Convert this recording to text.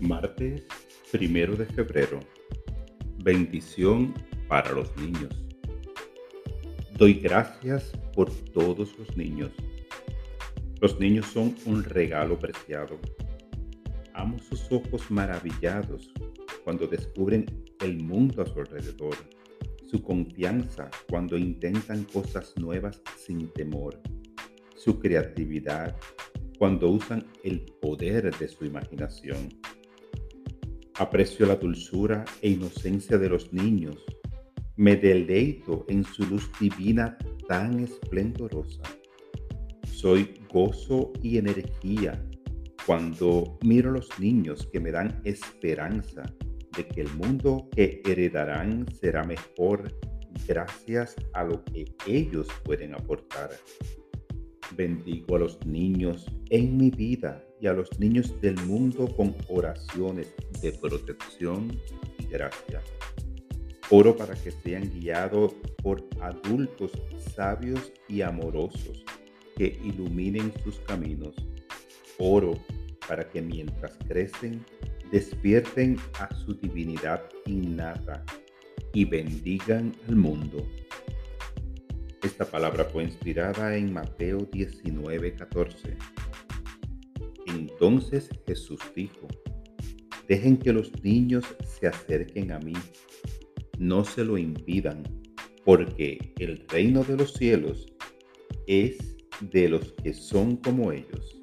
Martes, primero de febrero. Bendición para los niños. Doy gracias por todos los niños. Los niños son un regalo preciado. Amo sus ojos maravillados cuando descubren el mundo a su alrededor, su confianza cuando intentan cosas nuevas sin temor, su creatividad cuando usan el poder de su imaginación. Aprecio la dulzura e inocencia de los niños. Me deleito en su luz divina tan esplendorosa. Soy gozo y energía cuando miro a los niños que me dan esperanza de que el mundo que heredarán será mejor gracias a lo que ellos pueden aportar. Bendigo a los niños en mi vida y a los niños del mundo con oraciones de protección y gracia. Oro para que sean guiados por adultos sabios y amorosos que iluminen sus caminos. Oro para que mientras crecen despierten a su divinidad innata y bendigan al mundo. Esta palabra fue inspirada en Mateo 19, 14. Entonces Jesús dijo, dejen que los niños se acerquen a mí, no se lo impidan, porque el reino de los cielos es de los que son como ellos.